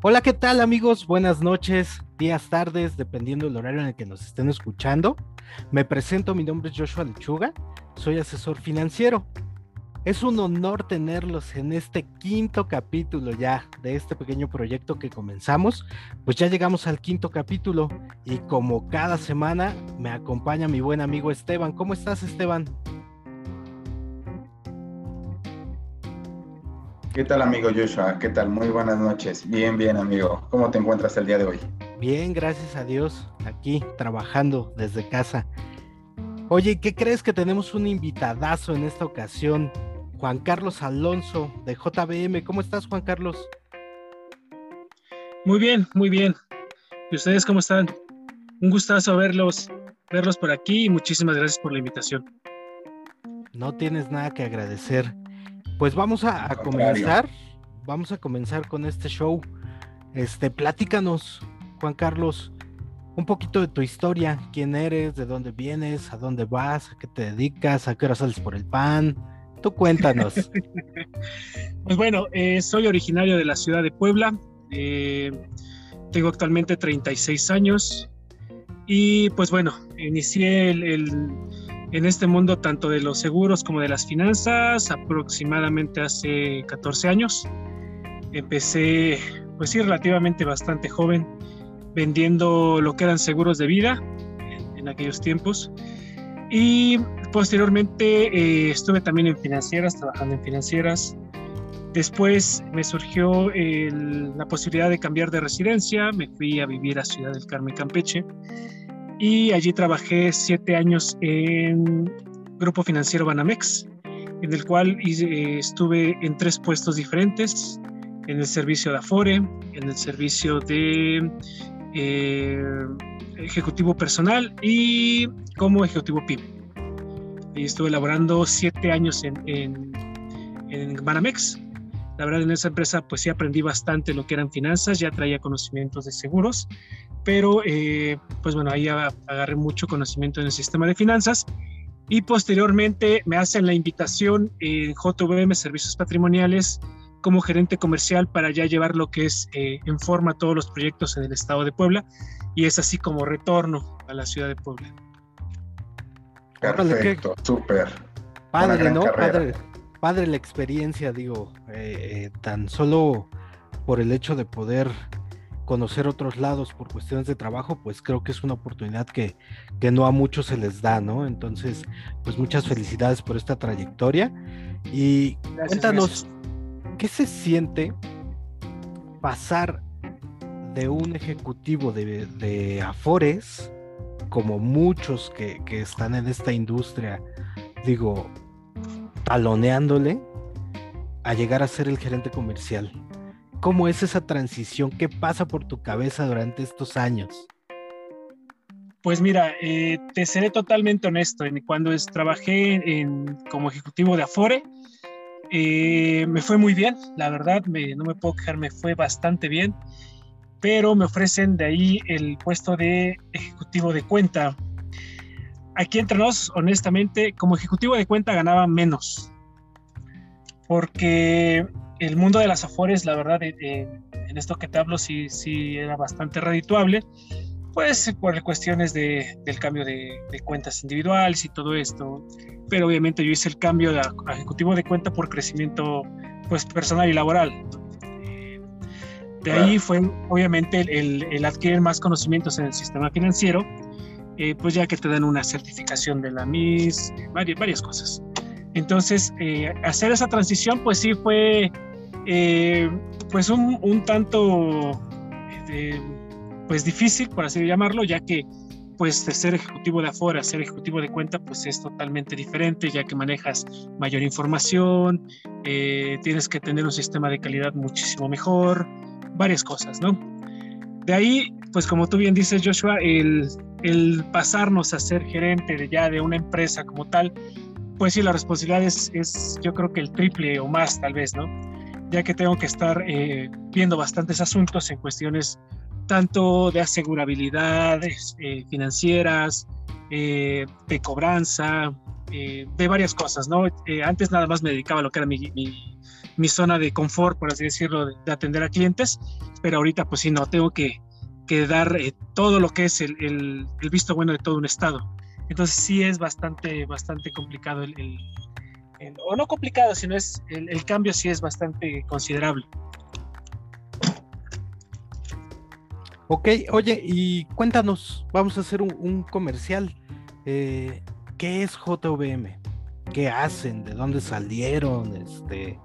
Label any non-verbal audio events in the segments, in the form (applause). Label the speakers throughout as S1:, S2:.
S1: Hola, ¿qué tal amigos? Buenas noches, días, tardes, dependiendo del horario en el que nos estén escuchando. Me presento, mi nombre es Joshua Lechuga, soy asesor financiero. Es un honor tenerlos en este quinto capítulo ya de este pequeño proyecto que comenzamos. Pues ya llegamos al quinto capítulo y como cada semana me acompaña mi buen amigo Esteban. ¿Cómo estás Esteban?
S2: ¿Qué tal amigo Joshua? ¿Qué tal? Muy buenas noches. Bien, bien amigo. ¿Cómo te encuentras el día de hoy?
S1: Bien, gracias a Dios. Aquí trabajando desde casa. Oye, ¿qué crees que tenemos un invitadazo en esta ocasión? Juan Carlos Alonso de JBM. ¿Cómo estás, Juan Carlos?
S3: Muy bien, muy bien. ¿Y ustedes cómo están? Un gustazo verlos, verlos por aquí y muchísimas gracias por la invitación.
S1: No tienes nada que agradecer. Pues vamos a, comenzar, vamos a comenzar con este show. Este, platícanos, Juan Carlos, un poquito de tu historia, quién eres, de dónde vienes, a dónde vas, a qué te dedicas, a qué hora sales por el pan. Tú cuéntanos. (laughs)
S3: pues bueno, eh, soy originario de la ciudad de Puebla. Eh, tengo actualmente 36 años. Y pues bueno, inicié el en este mundo tanto de los seguros como de las finanzas aproximadamente hace 14 años. Empecé, pues sí, relativamente bastante joven, vendiendo lo que eran seguros de vida en, aquellos tiempos. Y posteriormente eh, estuve también en financieras, trabajando en financieras. Después me surgió la posibilidad de cambiar de residencia, me fui a vivir a Ciudad del Carmen, Campeche y allí trabajé siete años en Grupo Financiero Banamex, en el cual eh, estuve en tres puestos diferentes, en el servicio de Afore, en el servicio de eh, ejecutivo personal y como ejecutivo PIB. Y estuve laborando siete años en, en Banamex. La verdad, en esa empresa, pues sí aprendí bastante lo que eran finanzas, ya traía conocimientos de seguros pero eh, pues bueno, ahí agarré mucho conocimiento en el sistema de finanzas y posteriormente me hacen la invitación en JVM Servicios Patrimoniales como gerente comercial para ya llevar lo que es eh, en forma todos los proyectos en el estado de Puebla y es así como retorno a la ciudad de Puebla.
S2: Perfecto, súper.
S1: Padre, ¿no? Padre, padre la experiencia, digo, eh, tan solo por el hecho de poder conocer otros lados por cuestiones de trabajo, pues creo que es una oportunidad que, que no a muchos se les da, ¿no? Entonces, pues muchas felicidades por esta trayectoria. Y cuéntanos, ¿qué se siente pasar de un ejecutivo de, de Afores, como muchos que, que están en esta industria, digo, taloneándole, a llegar a ser el gerente comercial? ¿Cómo es esa transición? ¿Qué pasa por tu cabeza durante estos años?
S3: Pues mira, eh, te seré totalmente honesto. Cuando trabajé en, como ejecutivo de Afore, eh, me fue muy bien, la verdad, no me puedo quejar, me fue bastante bien, pero me ofrecen de ahí el puesto de ejecutivo de cuenta. Aquí entre nos, honestamente, como ejecutivo de cuenta ganaba menos, porque el mundo de las afores, la verdad, en esto que te hablo, sí, sí era bastante redituable, pues por cuestiones de, del cambio de, cuentas individuales y todo esto. Pero obviamente yo hice el cambio de ejecutivo de cuenta por crecimiento pues personal y laboral. De ahí fue obviamente el, el, adquirir más conocimientos en el sistema financiero, eh, pues ya que te dan una certificación de la MIS, varias, cosas. Entonces, eh, hacer esa transición, pues sí fue eh, pues un, tanto pues difícil, por así llamarlo, ya que pues ser ejecutivo de afuera, ser ejecutivo de cuenta, pues es totalmente diferente, ya que manejas mayor información, tienes que tener un sistema de calidad muchísimo mejor, varias cosas, ¿no? De ahí, pues como tú bien dices, Joshua, el, el pasarnos a ser gerente de ya de una empresa como tal, pues sí, la responsabilidad es, es yo creo que el triple o más tal vez, ¿no? ya que tengo que estar eh, viendo bastantes asuntos en cuestiones tanto de asegurabilidad, eh, financieras, eh, de cobranza, de varias cosas, ¿no? Antes nada más me dedicaba a lo que era mi, zona de confort, por así decirlo, de, atender a clientes, pero ahorita pues sí, no, tengo que, dar todo lo que es el, el, visto bueno de todo un estado. Entonces sí es bastante, bastante complicado el, o no complicado, sino es el, cambio sí es bastante considerable.
S1: Ok, oye, y cuéntanos, vamos a hacer un, comercial. Eh, ¿Qué es JVM? ¿Qué hacen? ¿De dónde salieron? Este,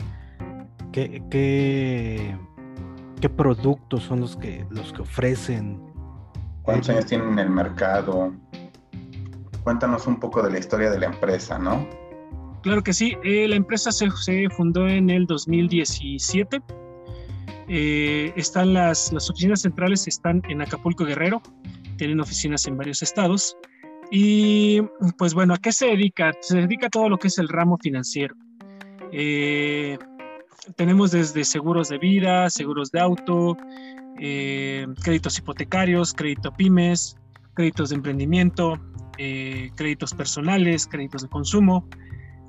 S1: ¿qué, qué, qué productos son los que, los que ofrecen?
S2: ¿Cuántos años tienen en el mercado? Cuéntanos un poco de la historia de la empresa, ¿no?
S3: Claro que sí, eh, la empresa se, fundó en el 2017. Eh, están las, las oficinas centrales están en Acapulco Guerrero, tienen oficinas en varios estados. Y pues bueno, ¿a qué se dedica? Se dedica a todo lo que es el ramo financiero. Eh, tenemos desde seguros de vida, seguros de auto, créditos hipotecarios, crédito pymes, créditos de emprendimiento, créditos personales, créditos de consumo.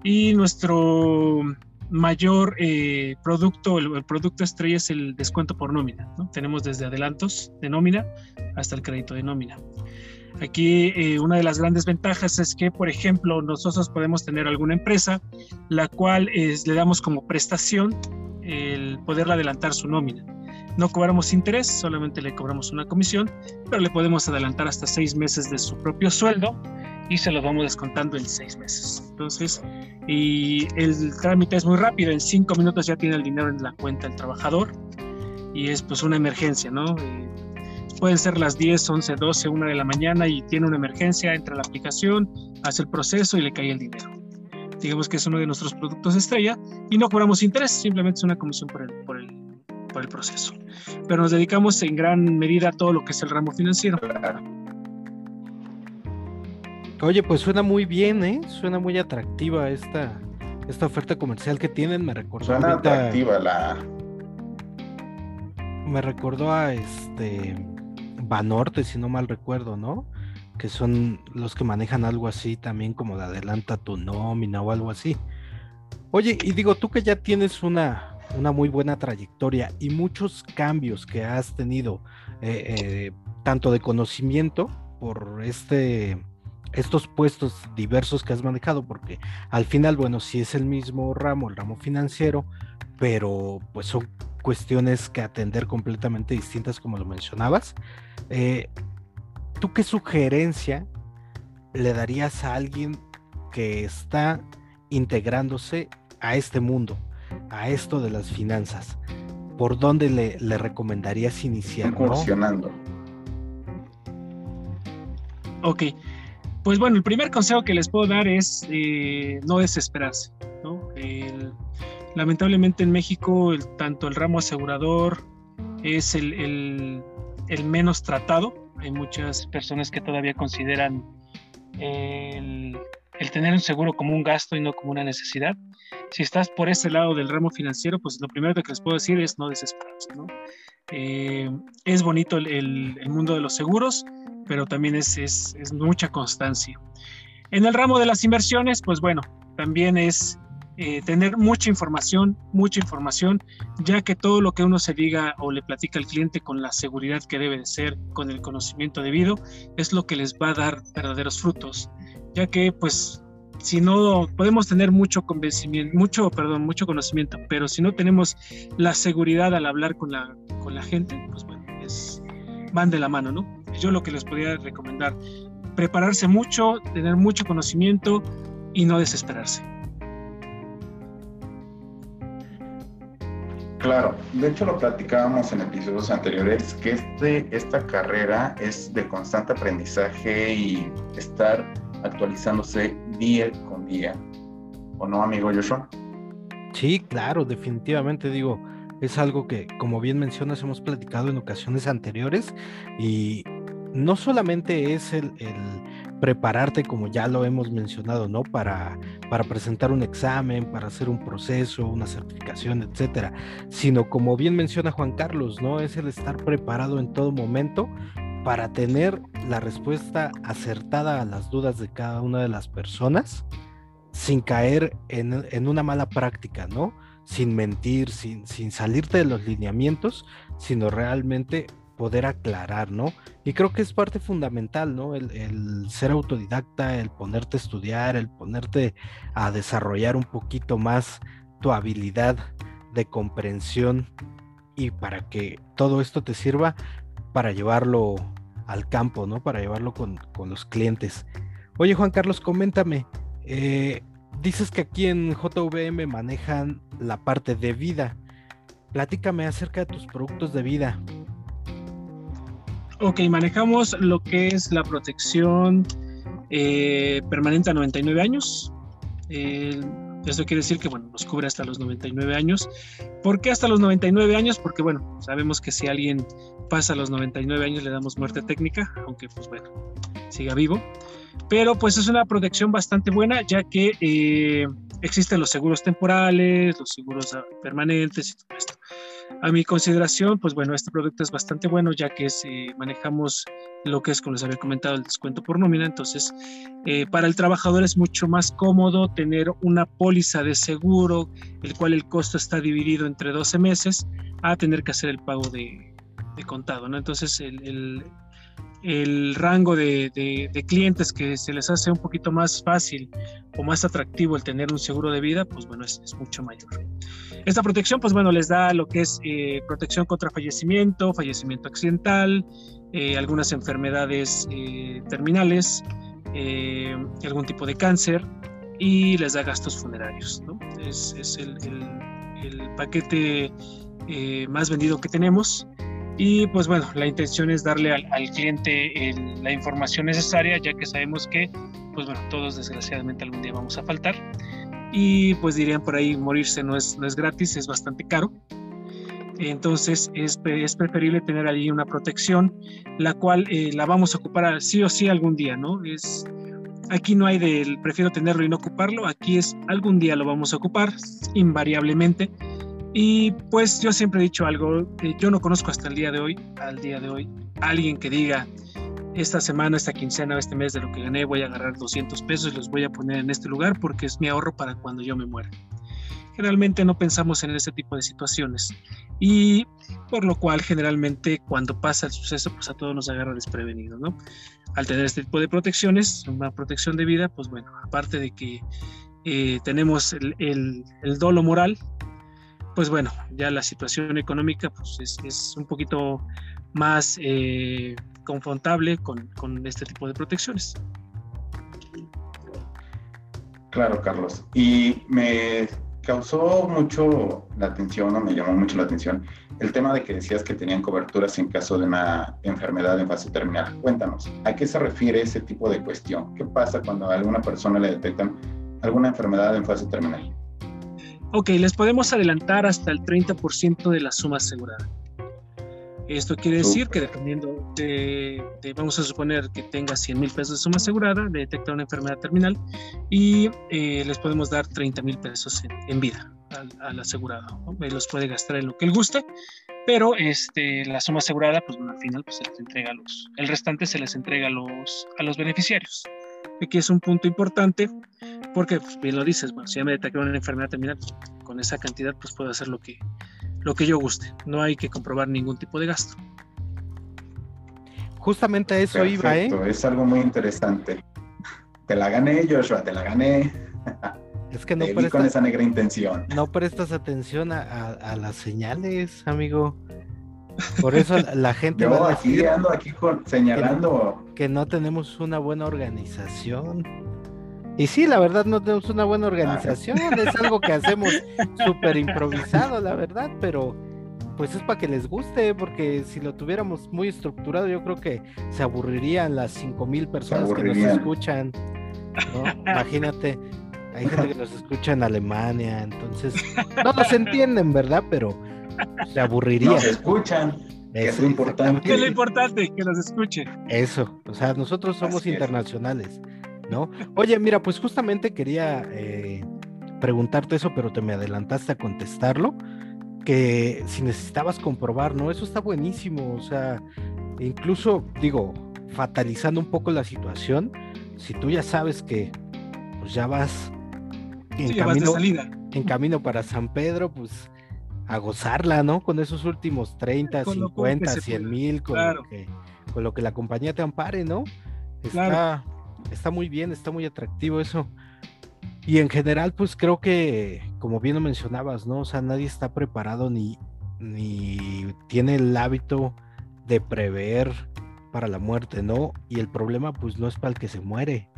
S3: Y nuestro mayor eh, producto, el, producto estrella es el descuento por nómina. Tenemos desde adelantos de nómina hasta el crédito de nómina. Aquí eh, una de las grandes ventajas es que, por ejemplo, nosotros podemos tener alguna empresa la cual le damos como prestación el poderle adelantar su nómina. No cobramos interés, solamente le cobramos una comisión, pero le podemos adelantar hasta seis meses de su propio sueldo y se lo vamos descontando en seis meses. Entonces, y el trámite es muy rápido, en cinco minutos ya tiene el dinero en la cuenta el trabajador y es pues una emergencia, ¿no? Pueden ser las 10, 11, 12, 1 de la mañana y tiene una emergencia, entra a la aplicación, hace el proceso y le cae el dinero. Digamos que es uno de nuestros productos estrella y no cobramos interés, simplemente es una comisión por el, por el, por el proceso. Pero nos dedicamos en gran medida a todo lo que es el ramo financiero.
S1: Oye, pues suena muy bien, ¿eh? Suena muy atractiva esta, esta oferta comercial que tienen. Me recordó
S2: suena atractiva la.
S1: Me recordó a este Banorte, si no mal recuerdo, ¿no? Que son los que manejan algo así también como de adelanta tu nómina o algo así. Oye, y digo, tú que ya tienes una, una muy buena trayectoria y muchos cambios que has tenido, eh, eh, tanto de conocimiento por este estos puestos diversos que has manejado, porque al final, bueno, sí es el mismo ramo, el ramo financiero, pero pues son cuestiones que atender completamente distintas, como lo mencionabas. Eh, ¿Tú qué sugerencia le darías a alguien que está integrándose a este mundo, a esto de las finanzas? ¿Por dónde le, le recomendarías iniciar?
S2: Incursionando.
S3: Ok, pues bueno, el primer consejo que les puedo dar es eh, no desesperarse. Lamentablemente en México tanto el ramo asegurador es el, menos tratado. Hay muchas personas que todavía consideran el, tener un seguro como un gasto y no como una necesidad. Si estás por ese lado del ramo financiero, pues lo primero que les puedo decir es no desesperarse. Eh, es bonito el mundo de los seguros pero también es, mucha constancia. En el ramo de las inversiones, pues bueno, también es eh, tener mucha información, mucha información, ya que todo lo que uno se diga o le platica al cliente con la seguridad que debe de ser, con el conocimiento debido, es lo que les va a dar verdaderos frutos, ya que pues si no podemos tener mucho convencimiento, mucho, perdón, mucho conocimiento, pero si no tenemos la seguridad al hablar con la, con la gente, pues bueno, es, van de la mano, ¿no? yo lo que les podría recomendar, prepararse mucho, tener mucho conocimiento y no desesperarse.
S2: Claro, de hecho lo platicábamos en episodios anteriores, que este, esta carrera es de constante aprendizaje y estar actualizándose día con día. ¿O no, amigo Joshua?
S1: Sí, claro, definitivamente digo, es algo que, como bien mencionas, hemos platicado en ocasiones anteriores y no solamente es el, prepararte, como ya lo hemos mencionado, ¿no? Para, para presentar un examen, para hacer un proceso, una certificación, etcétera, sino como bien menciona Juan Carlos, ¿no? Es el estar preparado en todo momento para tener la respuesta acertada a las dudas de cada una de las personas sin caer en, una mala práctica, ¿no? Sin mentir, sin, sin salirte de los lineamientos, sino realmente poder aclarar, ¿no? Y creo que es parte fundamental, ¿no? El, ser autodidacta, el ponerte a estudiar, el ponerte a desarrollar un poquito más tu habilidad de comprensión y para que todo esto te sirva para llevarlo al campo, ¿no? Para llevarlo con, los clientes. Oye, Juan Carlos, coméntame. Eh, dices que aquí en JVM manejan la parte de vida. Platícame acerca de tus productos de vida.
S3: Ok, manejamos lo que es la protección eh, permanente a 99 años. eso quiere decir que, bueno, nos cubre hasta los 99 años. ¿Por qué hasta los 99 años? Porque, bueno, sabemos que si alguien pasa los 99 años le damos muerte técnica, aunque, pues bueno, siga vivo. Pero, pues es una protección bastante buena, ya que eh, existen los seguros temporales, los seguros permanentes y todo esto. A mi consideración, pues bueno, este producto es bastante bueno ya que manejamos lo que es, como les había comentado, el descuento por nómina. Entonces, eh, para el trabajador es mucho más cómodo tener una póliza de seguro, el cual el costo está dividido entre 12 meses, a tener que hacer el pago de, contado. ¿no? Entonces, el rango de, clientes que se les hace un poquito más fácil o más atractivo el tener un seguro de vida, pues bueno, es, mucho mayor. Esta protección, pues bueno, les da lo que es eh, protección contra fallecimiento, fallecimiento accidental, eh, algunas enfermedades eh, terminales, algún tipo de cáncer y les da gastos funerarios. ¿no? Es, el, el, paquete más vendido que tenemos y pues bueno, la intención es darle al, cliente la información necesaria, ya que sabemos que, pues bueno, todos desgraciadamente algún día vamos a faltar. Y pues dirían por ahí, morirse no es, no es gratis, es bastante caro. Entonces es, es preferible tener allí una protección, la cual eh, la vamos a ocupar sí o sí algún día, ¿no? Es, aquí no hay del prefiero tenerlo y no ocuparlo, aquí es algún día lo vamos a ocupar, invariablemente y pues yo siempre he dicho algo, que yo no conozco hasta el día de hoy, al día de hoy, alguien que diga, esta semana, esta quincena, este mes de lo que gané, voy a agarrar 200 pesos y los voy a poner en este lugar porque es mi ahorro para cuando yo me muera. Generalmente no pensamos en ese tipo de situaciones y por lo cual generalmente cuando pasa el suceso pues a todos nos agarra desprevenidos, ¿no? Al tener este tipo de protecciones, una protección de vida, pues bueno, aparte de que eh, tenemos el, el, el dolo moral, pues bueno, ya la situación económica pues es, un poquito más eh, confrontable con, este tipo de protecciones.
S2: Claro, Carlos. Y me causó mucho la atención, o me llamó mucho la atención, el tema de que decías que tenían coberturas en caso de una enfermedad en fase terminal. Cuéntanos, ¿a qué se refiere ese tipo de cuestión? ¿Qué pasa cuando a alguna persona le detectan alguna enfermedad en fase terminal?
S3: Ok, les podemos adelantar hasta el 30% de la suma asegurada. Esto quiere decir que dependiendo de, vamos a suponer que tenga 100 mil pesos de suma asegurada, de detectar una enfermedad terminal y eh, les podemos dar 30 mil pesos en, vida al, asegurado. Él los puede gastar en lo que él guste, pero este, la suma asegurada, pues al final pues, se les entrega a los, el restante se les entrega a los, a los beneficiarios. Aquí es un punto importante porque pues, bien lo dices, bueno, si ya me detectaron una enfermedad terminal, pues, con esa cantidad pues puedo hacer lo que, lo que yo guste. No hay que comprobar ningún tipo de gasto.
S1: Justamente eso iba, ¿eh?
S2: Es algo muy interesante. Te la gané, Joshua, te la gané.
S1: Es que no
S2: prestas, con esa negra intención.
S1: No prestas atención a, las señales, amigo. Por eso la gente
S2: va a aquí ando aquí señalando
S1: que no tenemos una buena organización. Y sí, la verdad no tenemos una buena organización, es algo que hacemos súper improvisado, la verdad, pero pues es para que les guste, porque si lo tuviéramos muy estructurado, yo creo que se aburrirían las cinco mil personas que nos escuchan. Imagínate, hay gente que nos escucha en Alemania, entonces no nos entienden, ¿verdad? Pero se aburrirían. Nos
S2: escuchan. es lo importante.
S3: es lo importante? Que nos escuchen.
S1: Eso, o sea, nosotros somos internacionales. ¿No? Oye, mira, pues justamente quería eh, preguntarte eso, pero te me adelantaste a contestarlo, que si necesitabas comprobar, ¿no? Eso está buenísimo, o sea, incluso, digo, fatalizando un poco la situación, si tú ya sabes que pues ya vas en, camino, en camino para San Pedro, pues a gozarla, ¿no? Con esos últimos 30, 50, 100 mil, con, lo que, con lo que la compañía te ampare, ¿no? Está, está muy bien, está muy atractivo eso. Y en general, pues creo que, como bien lo mencionabas, ¿no? O sea, nadie está preparado ni, ni tiene el hábito de prever para la muerte, ¿no? Y el problema, pues no es para el que se muere,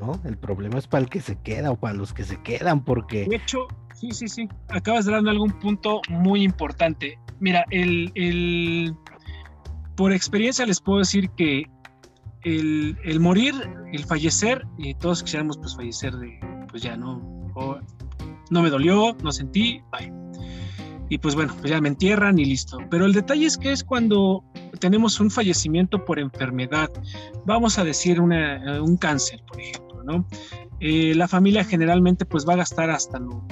S1: ¿no? El problema es para el que se queda o para los que se quedan, porque...
S3: De hecho, sí, sí, sí. Acabas dar algún punto muy importante. Mira, el, el... por experiencia les puedo decir que el, morir, el fallecer, y todos quisiéramos pues fallecer de, pues ya no, no me dolió, no sentí, bye. Y pues bueno, pues ya me entierran y listo. Pero el detalle es que es cuando tenemos un fallecimiento por enfermedad, vamos a decir una, un cáncer, por ejemplo, ¿no? Eh, la familia generalmente pues va a gastar hasta lo,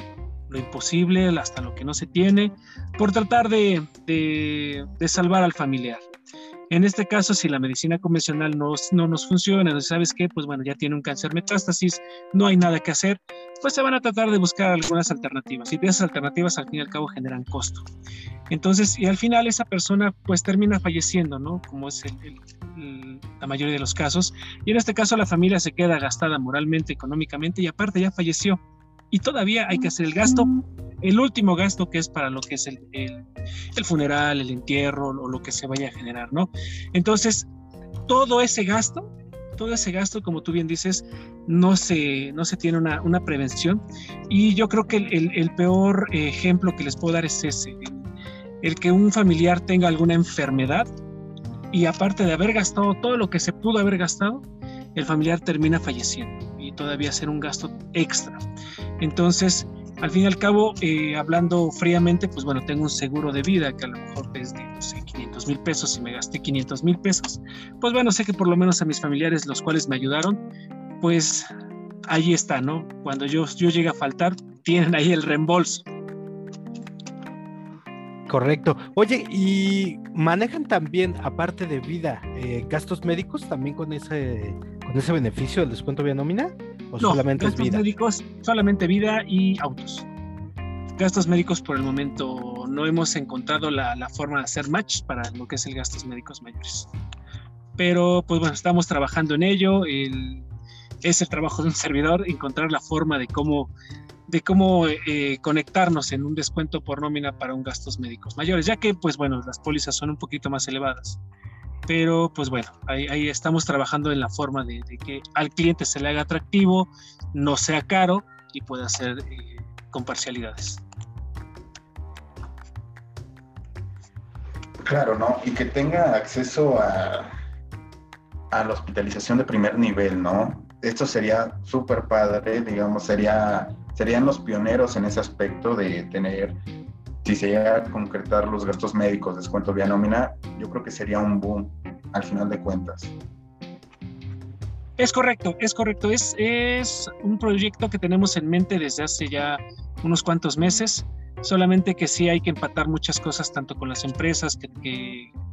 S3: lo, imposible, hasta lo que no se tiene, por tratar de, de, de salvar al familiar. En este caso, si la medicina convencional no, no nos funciona, ¿sabes qué? Pues bueno, ya tiene un cáncer metástasis, no hay nada que hacer, pues se van a tratar de buscar algunas alternativas. Y esas alternativas al fin y al cabo generan costo. Entonces, y al final esa persona pues termina falleciendo, ¿no? Como es la mayoría de los casos. Y en este caso la familia se queda gastada moralmente, económicamente y aparte ya falleció. Y todavía hay que hacer el gasto el último gasto que es para lo que es el, el, funeral, el entierro o lo que se vaya a generar, ¿no? Entonces, todo ese gasto, todo ese gasto, como tú bien dices, no se, no se tiene una, una prevención. Y yo creo que el, el, peor ejemplo que les puedo dar es ese, el que un familiar tenga alguna enfermedad y aparte de haber gastado todo lo que se pudo haber gastado, el familiar termina falleciendo y todavía hacer un gasto extra. Entonces, al fin y al cabo, eh, hablando fríamente, pues bueno, tengo un seguro de vida que a lo mejor es de, no sé, 500 mil pesos y me gasté 500 mil pesos. Pues bueno, sé que por lo menos a mis familiares, los cuales me ayudaron, pues ahí está, ¿no? Cuando yo, yo llegue a faltar, (laughs) tienen ahí el reembolso.
S1: Correcto. Oye, ¿y manejan también, aparte de vida, eh, gastos médicos también con ese, con ese beneficio del descuento vía nómina? ¿O solamente es vida?
S3: médicos, solamente vida y autos. Gastos médicos por el momento no hemos encontrado la, forma de hacer match para lo que es el gastos médicos mayores. Pero pues bueno, estamos trabajando en ello. es el trabajo de un servidor encontrar la forma de cómo de cómo eh, conectarnos en un descuento por nómina para un gastos médicos mayores, ya que pues bueno, las pólizas son un poquito más elevadas pero pues bueno, ahí, estamos trabajando en la forma de, que al cliente se le haga atractivo, no sea caro y pueda hacer eh, con parcialidades.
S2: Claro, ¿no? Y que tenga acceso a, a la hospitalización de primer nivel, ¿no? Esto sería súper padre, digamos, sería, serían los pioneros en ese aspecto de tener si se llega a concretar los gastos médicos, descuento vía nómina, yo creo que sería un boom al final de cuentas.
S3: Es correcto, es correcto. Es, es un proyecto que tenemos en mente desde hace ya unos cuantos meses, solamente que sí hay que empatar muchas cosas, tanto con las empresas que,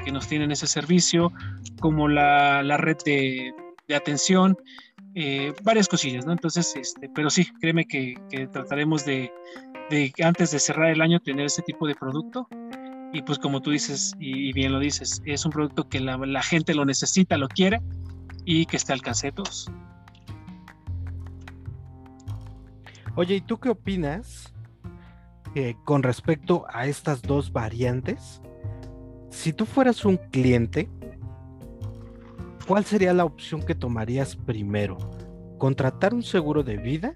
S3: que, nos tienen ese servicio, como la, la red de, de atención, eh, varias cosillas, ¿no? Entonces, este, pero sí, créeme que, trataremos de, antes de cerrar el año tener ese tipo de producto. Y pues como tú dices, y, bien lo dices, es un producto que la, gente lo necesita, lo quiere y que esté al alcance de todos.
S1: Oye, ¿y tú qué opinas con respecto a estas dos variantes? Si tú fueras un cliente, ¿cuál sería la opción que tomarías primero? ¿Contratar un seguro de vida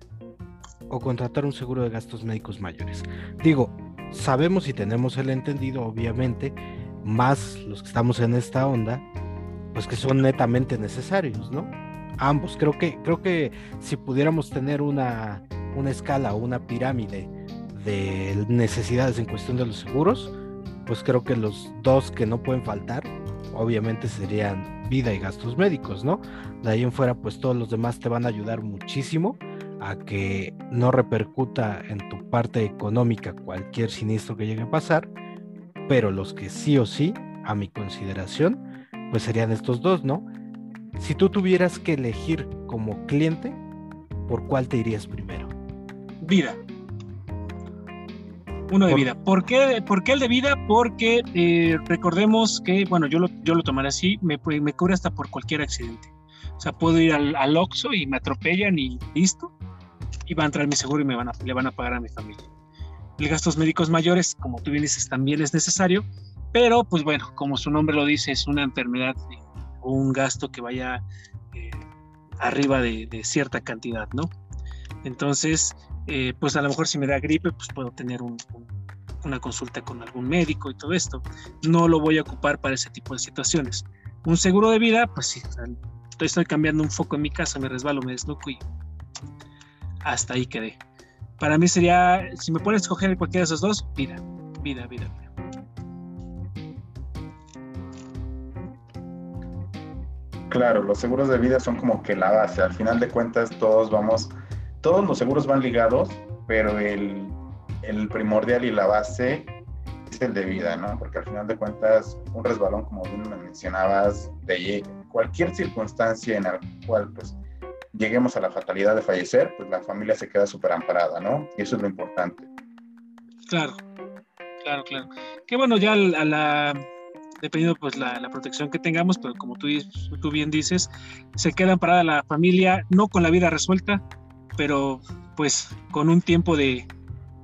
S1: o contratar un seguro de gastos médicos mayores. Digo, sabemos y tenemos el entendido, obviamente, más los que estamos en esta onda, pues que son netamente necesarios, ¿no? Ambos. Creo que, creo que si pudiéramos tener una, una escala o una pirámide de necesidades en cuestión de los seguros, pues creo que los dos que no pueden faltar, obviamente serían vida y gastos médicos, ¿no? De ahí en fuera, pues todos los demás te van a ayudar muchísimo a que no repercuta en tu parte económica cualquier siniestro que llegue a pasar, pero los que sí o sí, a mi consideración, pues serían estos dos, ¿no? Si tú tuvieras que elegir como cliente, ¿por cuál te irías primero?
S3: vida. Uno de vida. ¿Por qué, ¿Por qué, el de vida? Porque eh, recordemos que, bueno, yo lo, yo lo tomaré así, me, me cubre hasta por cualquier accidente. O sea, puedo ir al, al Oxxo y me atropellan y listo. Y va a entrar mi seguro y me van a, le van a pagar a mi familia. El gastos médicos mayores, como tú bien dices, también es necesario, pero pues bueno, como su nombre lo dice, es una enfermedad o un gasto que vaya eh, arriba de, de, cierta cantidad, ¿no? Entonces, eh, pues a lo mejor si me da gripe, pues puedo tener una consulta con algún médico y todo esto. No lo voy a ocupar para ese tipo de situaciones. Un seguro de vida, pues sí, estoy, cambiando un foco en mi casa, me resbalo, me desnuco y hasta ahí quedé. Para mí sería, si me pones a escoger cualquiera de esos dos, vida, vida, vida.
S2: Claro, los seguros de vida son como que la base. Al final de cuentas, todos vamos todos los seguros van ligados, pero el, primordial y la base es el de vida, ¿no? Porque al final de cuentas, un resbalón, como bien me mencionabas, de cualquier circunstancia en la cual pues lleguemos a la fatalidad de fallecer, pues la familia se queda súper amparada, ¿no? Y eso es lo importante.
S3: Claro, claro, claro. Que bueno, ya a la, dependiendo pues la, protección que tengamos, pero como tú, tú bien dices, se queda amparada la familia, no con la vida resuelta, pero pues con un tiempo de,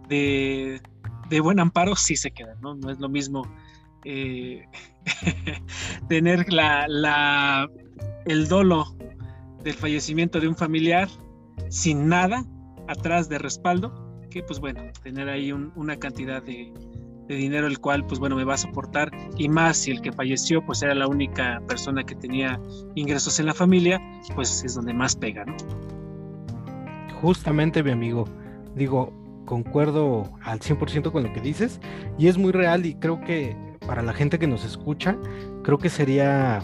S3: de, buen amparo sí se queda, ¿no? No es lo mismo eh, (laughs) tener la, la, el dolo del fallecimiento de un familiar sin nada atrás de respaldo, que pues bueno, tener ahí una cantidad de, de, dinero el cual pues bueno me va a soportar y más si el que falleció pues era la única persona que tenía ingresos en la familia, pues es donde más pega, ¿no?
S1: Justamente, mi amigo, digo, concuerdo al 100% con lo que dices y es muy real y creo que para la gente que nos escucha, creo que sería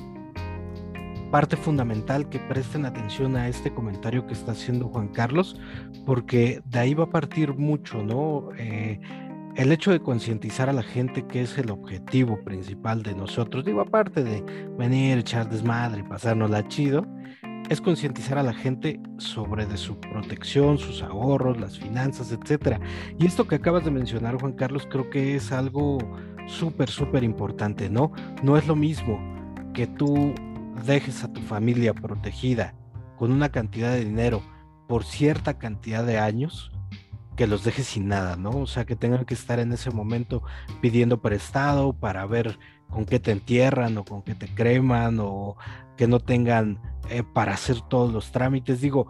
S1: parte fundamental que presten atención a este comentario que está haciendo Juan Carlos, porque de ahí va a partir mucho, ¿no? Eh, el hecho de concientizar a la gente que es el objetivo principal de nosotros, digo, aparte de venir, echar desmadre, pasárnosla chido, es concientizar a la gente sobre de su protección, sus ahorros, las finanzas, etcétera. Y esto que acabas de mencionar, Juan Carlos, creo que es algo súper, súper importante, ¿no? No es lo mismo que tú dejes a tu familia protegida con una cantidad de dinero por cierta cantidad de años que los dejes sin nada, ¿no? O sea, que tengan que estar en ese momento pidiendo prestado para ver con qué te entierran o con qué te creman o que no tengan eh, para hacer todos los trámites. Digo,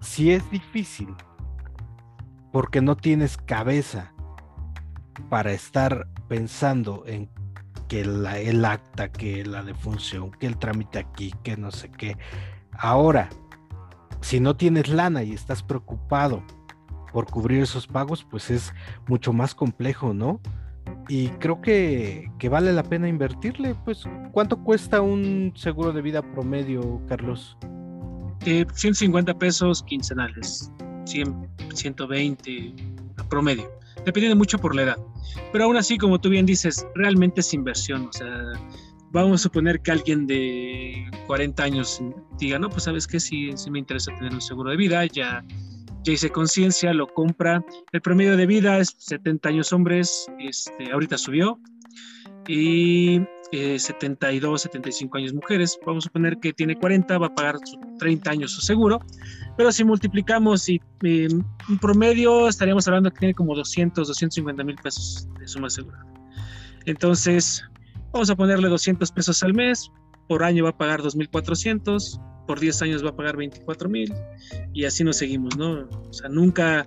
S1: si es difícil porque no tienes cabeza para estar pensando en que el acta, que la defunción, que el trámite aquí, que no sé qué. Ahora, si no tienes lana y estás preocupado por cubrir esos pagos, pues es mucho más complejo, ¿no? Y creo que, vale la pena invertirle. Pues, ¿cuánto cuesta un seguro de vida promedio, Carlos?
S3: 150 eh, pesos quincenales, 100, 120 promedio, dependiendo mucho por la edad. Pero aún así, como tú bien dices, realmente es inversión. O sea, vamos a suponer que alguien de 40 años diga, no, pues sabes que sí, sí me interesa tener un seguro de vida, ya ya hice conciencia, lo compra. El promedio de vida es 70 años hombres, este, ahorita subió, y 72, eh, 75 años mujeres. Vamos a suponer que tiene 40, va a pagar 30 años su seguro, pero si multiplicamos y un promedio estaríamos hablando que tiene como 200, 250 mil pesos de suma segura. Entonces, vamos a ponerle 200 pesos al mes, por año va a pagar 2.400, por 10 años va a pagar 24 mil y así nos seguimos, ¿no? O sea, nunca,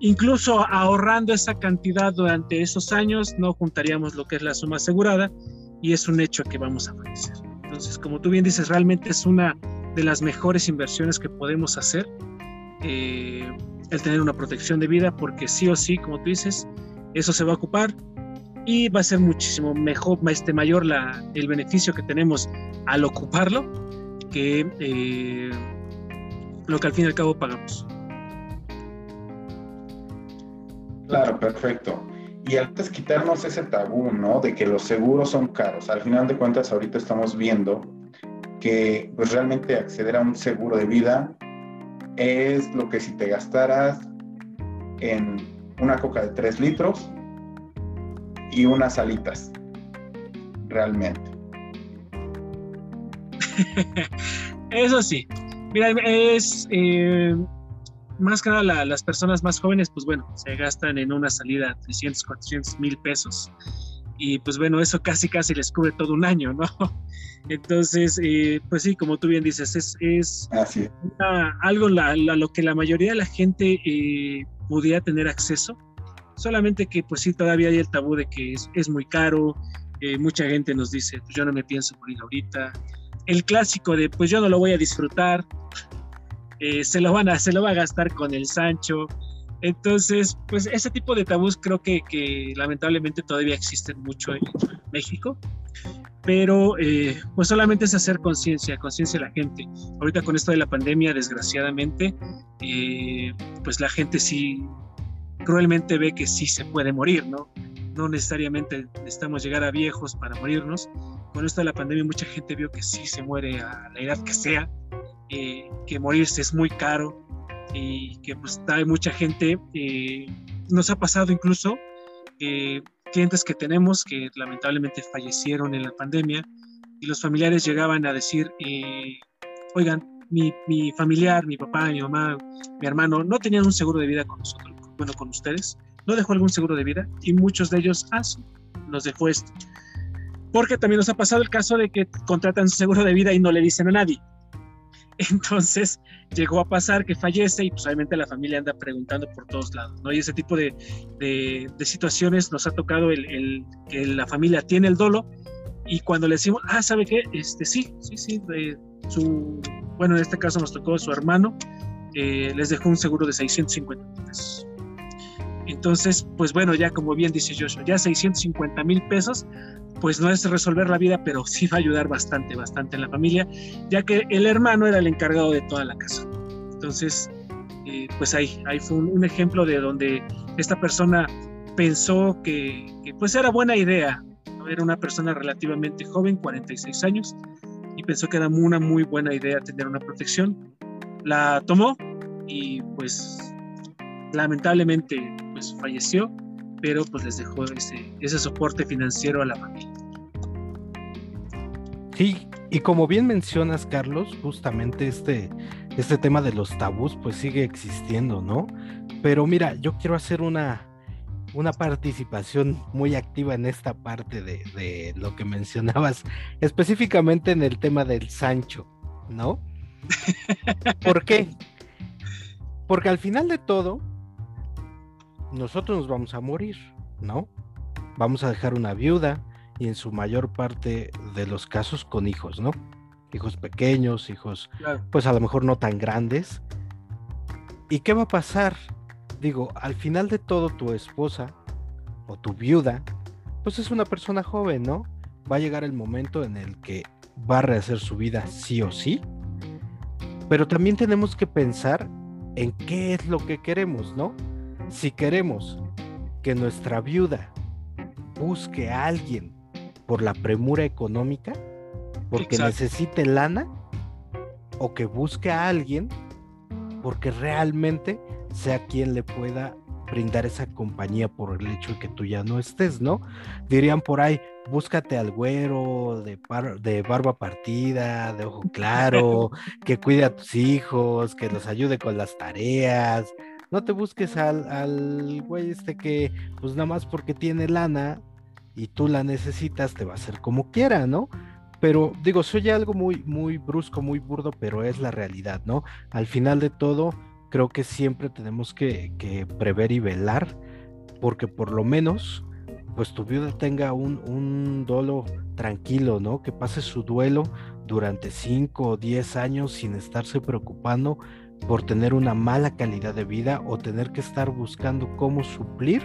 S3: incluso ahorrando esa cantidad durante esos años, no juntaríamos lo que es la suma asegurada y es un hecho que vamos a fallecer. Entonces, como tú bien dices, realmente es una de las mejores inversiones que podemos hacer, eh, el tener una protección de vida, porque sí o sí, como tú dices, eso se va a ocupar y va a ser muchísimo mejor, este, mayor el beneficio que tenemos al ocuparlo que eh, lo que al fin y al cabo pagamos.
S2: Claro, perfecto. Y antes quitarnos ese tabú, ¿no? De que los seguros son caros. Al final de cuentas, ahorita estamos viendo que pues realmente acceder a un seguro de vida es lo que si te gastaras en una coca de 3 litros y unas alitas, realmente. (laughs)
S3: Eso sí, mira, es eh, más que nada las personas más jóvenes, pues bueno, se gastan en una salida 300, 400 mil pesos. Y pues bueno, eso casi casi les cubre todo un año, ¿no? (laughs) Entonces, eh, pues sí, como tú bien dices, es, es algo a lo que la mayoría de la gente eh, pudiera tener acceso, solamente que pues sí, todavía hay el tabú de que es, es muy caro, eh, mucha gente nos dice, pues yo no me pienso morir ahorita, el clásico de pues yo no lo voy a disfrutar, eh, se, lo van a, se lo va a gastar con el Sancho. Entonces, pues ese tipo de tabús creo que, que lamentablemente todavía existen mucho en México, pero eh, pues solamente es hacer conciencia, conciencia a la gente. Ahorita con esto de la pandemia, desgraciadamente, eh, pues la gente sí cruelmente ve que sí se puede morir, ¿no? No necesariamente necesitamos llegar a viejos para morirnos. Con esto de la pandemia mucha gente vio que sí se muere a la edad que sea eh, que morirse es muy caro y que pues hay mucha gente, eh, nos ha pasado incluso eh, clientes que tenemos que lamentablemente fallecieron en la pandemia y los familiares llegaban a decir, oigan, mi, mi, familiar, mi papá, mi mamá, mi hermano no tenían un seguro de vida con nosotros, bueno, con ustedes, no dejó algún seguro de vida y muchos de ellos, ah, nos dejó esto. Porque también nos ha pasado el caso de que contratan su seguro de vida y no le dicen a nadie. (laughs) Entonces llegó a pasar que fallece y pues la familia anda preguntando por todos lados, ¿no? Y ese tipo de, situaciones nos ha tocado el, que la familia tiene el dolo y cuando le decimos, ah, ¿sabe qué? Este, sí, sí, sí, su, bueno, en este caso nos tocó su hermano, eh, les dejó un seguro de 650 pesos. Entonces, pues bueno, ya como bien dice Joshua, ya 650 mil pesos pues no es resolver la vida, pero sí va a ayudar bastante, bastante en la familia, ya que el hermano era el encargado de toda la casa. Entonces, eh, pues ahí, ahí fue un, ejemplo de donde esta persona pensó que, pues era buena idea, era una persona relativamente joven, 46 años, y pensó que era una muy buena idea tener una protección. La tomó y pues lamentablemente pues falleció pero pues les dejó ese, ese soporte financiero a la familia.
S1: Sí, y como bien mencionas, Carlos, justamente este, este tema de los tabús pues sigue existiendo, ¿no? Pero mira, yo quiero hacer una, una participación muy activa en esta parte de, de, lo que mencionabas, específicamente en el tema del Sancho, ¿no? (laughs) ¿Por qué? Porque al final de todo, nosotros nos vamos a morir, ¿no? Vamos a dejar una viuda y en su mayor parte de los casos con hijos, ¿no? Hijos pequeños, hijos pues a lo mejor no tan grandes. ¿Y qué va a pasar? Digo, al final de todo tu esposa o tu viuda, pues es una persona joven, ¿no? Va a llegar el momento en el que va a rehacer su vida sí o sí. Pero también tenemos que pensar en qué es lo que queremos, ¿no? Si queremos que nuestra viuda busque a alguien por la premura económica, porque necesite lana, o que busque a alguien porque realmente sea quien le pueda brindar esa compañía por el hecho de que tú ya no estés, ¿no? Dirían por ahí, búscate al güero de, de barba partida, de ojo claro, (laughs) que cuide a tus hijos, que los ayude con las tareas, no te busques al, al güey este que, pues nada más porque tiene lana y tú la necesitas, te va a hacer como quiera, ¿no? Pero digo, soy algo muy, muy brusco, muy burdo, pero es la realidad, ¿no? Al final de todo, creo que siempre tenemos que, que prever y velar, porque por lo menos, pues tu viuda tenga un, un dolo tranquilo, ¿no? Que pase su duelo durante 5 o 10 años sin estarse preocupando por tener una mala calidad de vida o tener que estar buscando cómo suplir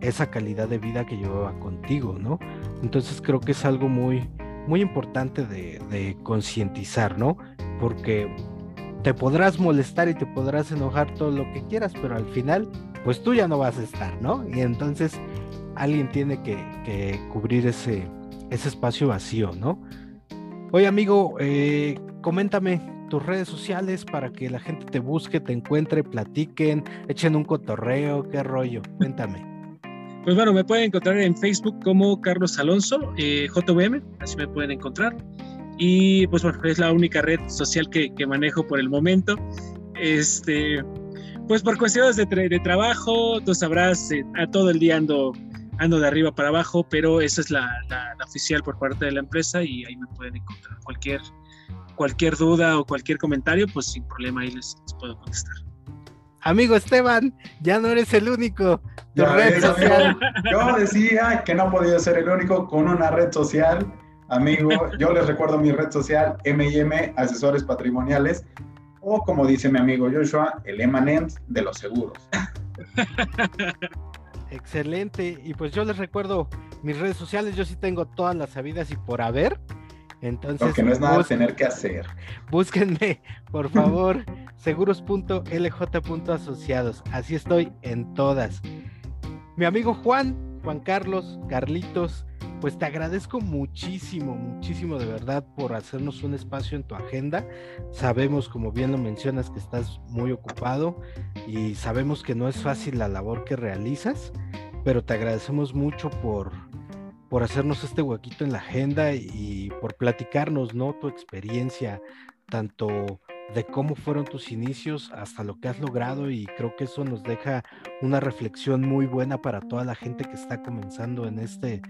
S1: esa calidad de vida que llevaba contigo, ¿no? Entonces creo que es algo muy, muy importante de, concientizar, ¿no? Porque te podrás molestar y te podrás enojar todo lo que quieras, pero al final, pues tú ya no vas a estar, ¿no? Y entonces alguien tiene que, cubrir ese, ese espacio vacío, ¿no? Oye amigo, eh, coméntame, tus redes sociales para que la gente te busque, te encuentre, platiquen, echen un cotorreo, qué rollo, cuéntame.
S3: Pues bueno, me pueden encontrar en Facebook como Carlos Alonso, eh, JVM, así me pueden encontrar. Y pues bueno, es la única red social que, que manejo por el momento. Este, pues por cuestiones de, de trabajo, tú sabrás, eh, a todo el día ando, ando de arriba para abajo, pero esa es la, la, oficial por parte de la empresa y ahí me pueden encontrar cualquier, cualquier duda o cualquier comentario, pues sin problema ahí les, puedo contestar.
S1: Amigo Esteban, ya no eres el único. Tu red social.
S2: yo decía que no podía ser el único con una red social. Amigo, yo les recuerdo mi red social, M&M Asesores Patrimoniales o como dice mi amigo Joshua, el emanent de los seguros.
S1: Excelente. Y pues yo les recuerdo mis redes sociales, yo sí tengo todas las sabidas y por haber. Entonces,
S2: Lo que no es nada tener que hacer.
S1: Búsquenme, por favor, seguros.lj.asociados. Así estoy en todas. Mi amigo Juan, Juan Carlos, Carlitos, pues te agradezco muchísimo, muchísimo de verdad por hacernos un espacio en tu agenda. Sabemos, como bien lo mencionas, que estás muy ocupado y sabemos que no es fácil la labor que realizas, pero te agradecemos mucho por, por hacernos este huequito en la agenda y por platicarnos, ¿no? Tu experiencia, tanto de cómo fueron tus inicios hasta lo que has logrado y creo que eso nos deja una reflexión muy buena para toda la gente que está comenzando en este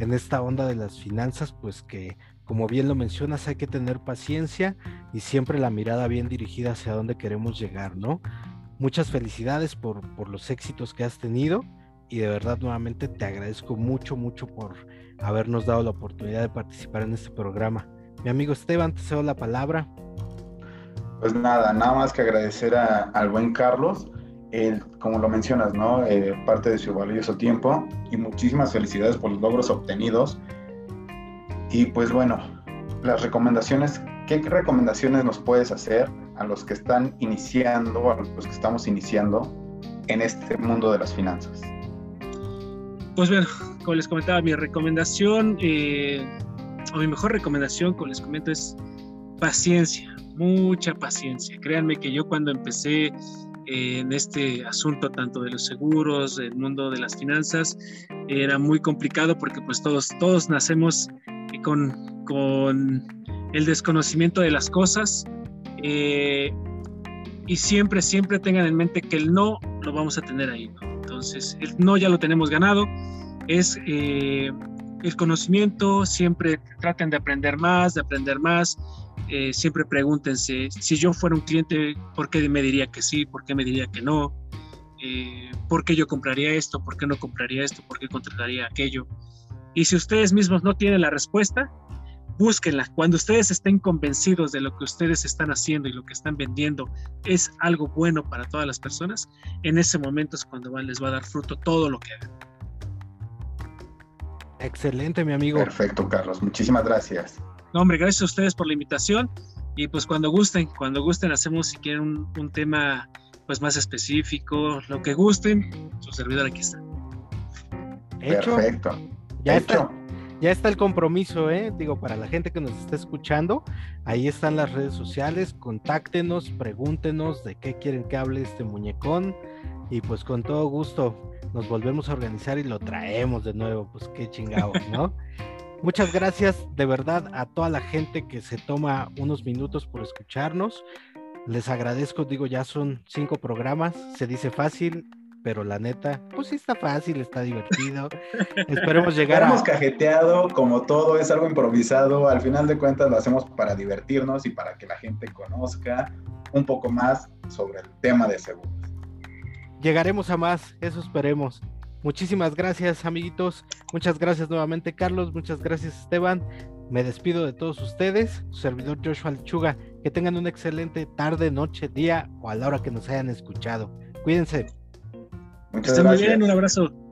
S1: en esta onda de las finanzas, pues que como bien lo mencionas hay que tener paciencia y siempre la mirada bien dirigida hacia dónde queremos llegar, ¿no? Muchas felicidades por, por los éxitos que has tenido y de verdad nuevamente te agradezco mucho, mucho por habernos dado la oportunidad de participar en este programa. Mi amigo Esteban, te cedo la palabra.
S2: Pues nada, nada más que agradecer al buen Carlos, como lo mencionas, ¿no? Eh, parte de su valioso tiempo y muchísimas felicidades por los logros obtenidos. Y pues bueno, las recomendaciones, ¿qué recomendaciones nos puedes hacer a los que están iniciando, a los que estamos iniciando en este mundo de las finanzas?
S3: Pues bueno, como les comentaba, mi recomendación, eh, o mi mejor recomendación, como les comento, es paciencia mucha paciencia. Créanme que yo cuando empecé eh, en este asunto tanto de los seguros, del mundo de las finanzas, era muy complicado porque pues todos, todos nacemos con, con el desconocimiento de las cosas eh, y siempre, siempre tengan en mente que el no lo vamos a tener ahí. Entonces, no ya lo tenemos ganado, es eh, el conocimiento, siempre traten de aprender más, de aprender más, eh, siempre pregúntense, si yo fuera un cliente, ¿por qué me diría que sí? ¿Por qué me diría que no? Eh, ¿Por qué yo compraría esto? ¿Por qué no compraría esto? ¿Por qué contrataría aquello? Y si ustedes mismos no tienen la respuesta, búsquenla. Cuando ustedes estén convencidos de lo que ustedes están haciendo y lo que están vendiendo es algo bueno para todas las personas, en ese momento es cuando les va a dar fruto todo lo que hagan.
S1: Excelente, mi amigo.
S2: Perfecto, Carlos. Muchísimas gracias.
S3: No, hombre, gracias a ustedes por la invitación y pues cuando gusten, cuando gusten hacemos si quieren un, tema pues más específico, lo que gusten, su servidor aquí está.
S2: Perfecto.
S1: Ya está. Ya está el compromiso, ¿eh? Digo, para la gente que nos está escuchando, ahí están las redes sociales, contáctenos, pregúntenos de qué quieren que hable este muñecón y pues con todo gusto nos volvemos a organizar y lo traemos de nuevo, pues qué chingado, ¿no? (laughs) Muchas gracias de verdad a toda la gente que se toma unos minutos por escucharnos. Les agradezco, digo, ya son cinco programas, se dice fácil, pero la neta, pues sí está fácil, está divertido. (laughs) Esperemos llegar
S2: Hemos cajeteado, como todo, es algo improvisado. Al final de cuentas lo hacemos para divertirnos y para que la gente conozca un poco más sobre el tema de seguros.
S1: Llegaremos a más, eso esperemos. Muchísimas gracias, amiguitos. Muchas gracias nuevamente, Carlos. Muchas gracias, Esteban. Me despido de todos ustedes. Su servidor Joshua Lechuga. Que tengan una excelente tarde, noche, día o a la hora que nos hayan escuchado. Cuídense.
S3: Muchas gracias. muy bien. Un abrazo.